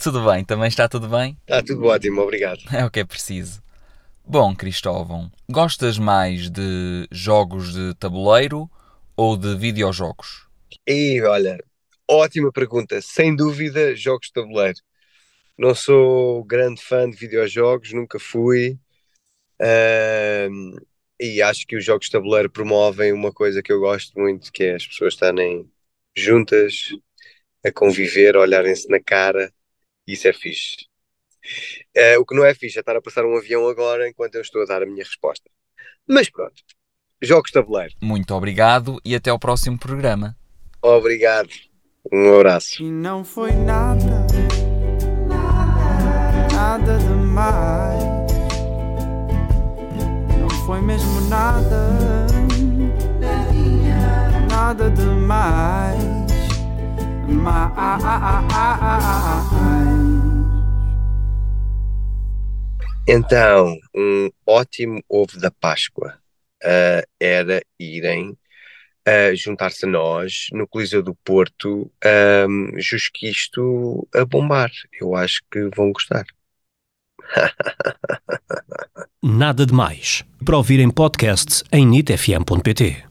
Tudo bem? Também está tudo bem? Está tudo ótimo, obrigado. É o que é preciso. Bom, Cristóvão, gostas mais de jogos de tabuleiro ou de videojogos? E olha, ótima pergunta. Sem dúvida, jogos de tabuleiro. Não sou grande fã de videojogos, nunca fui. Ahm, e acho que os jogos de tabuleiro promovem uma coisa que eu gosto muito, que é as pessoas estarem juntas, a conviver, a olharem-se na cara. Isso é fixe. Ah, o que não é fixe é estar a passar um avião agora enquanto eu estou a dar a minha resposta. Mas pronto, jogos de tabuleiro. Muito obrigado e até ao próximo programa. Obrigado. Um abraço. E não foi nada, nada demais. Não foi mesmo nada, nada demais. Mais. Então, um ótimo ovo da Páscoa ah, era irem ah, juntar-se a nós no Coliseu do Porto, um, Jusquisto a bombar. Eu acho que vão gostar. Nada de Mais. Para ouvir em podcast em nitfm.pt.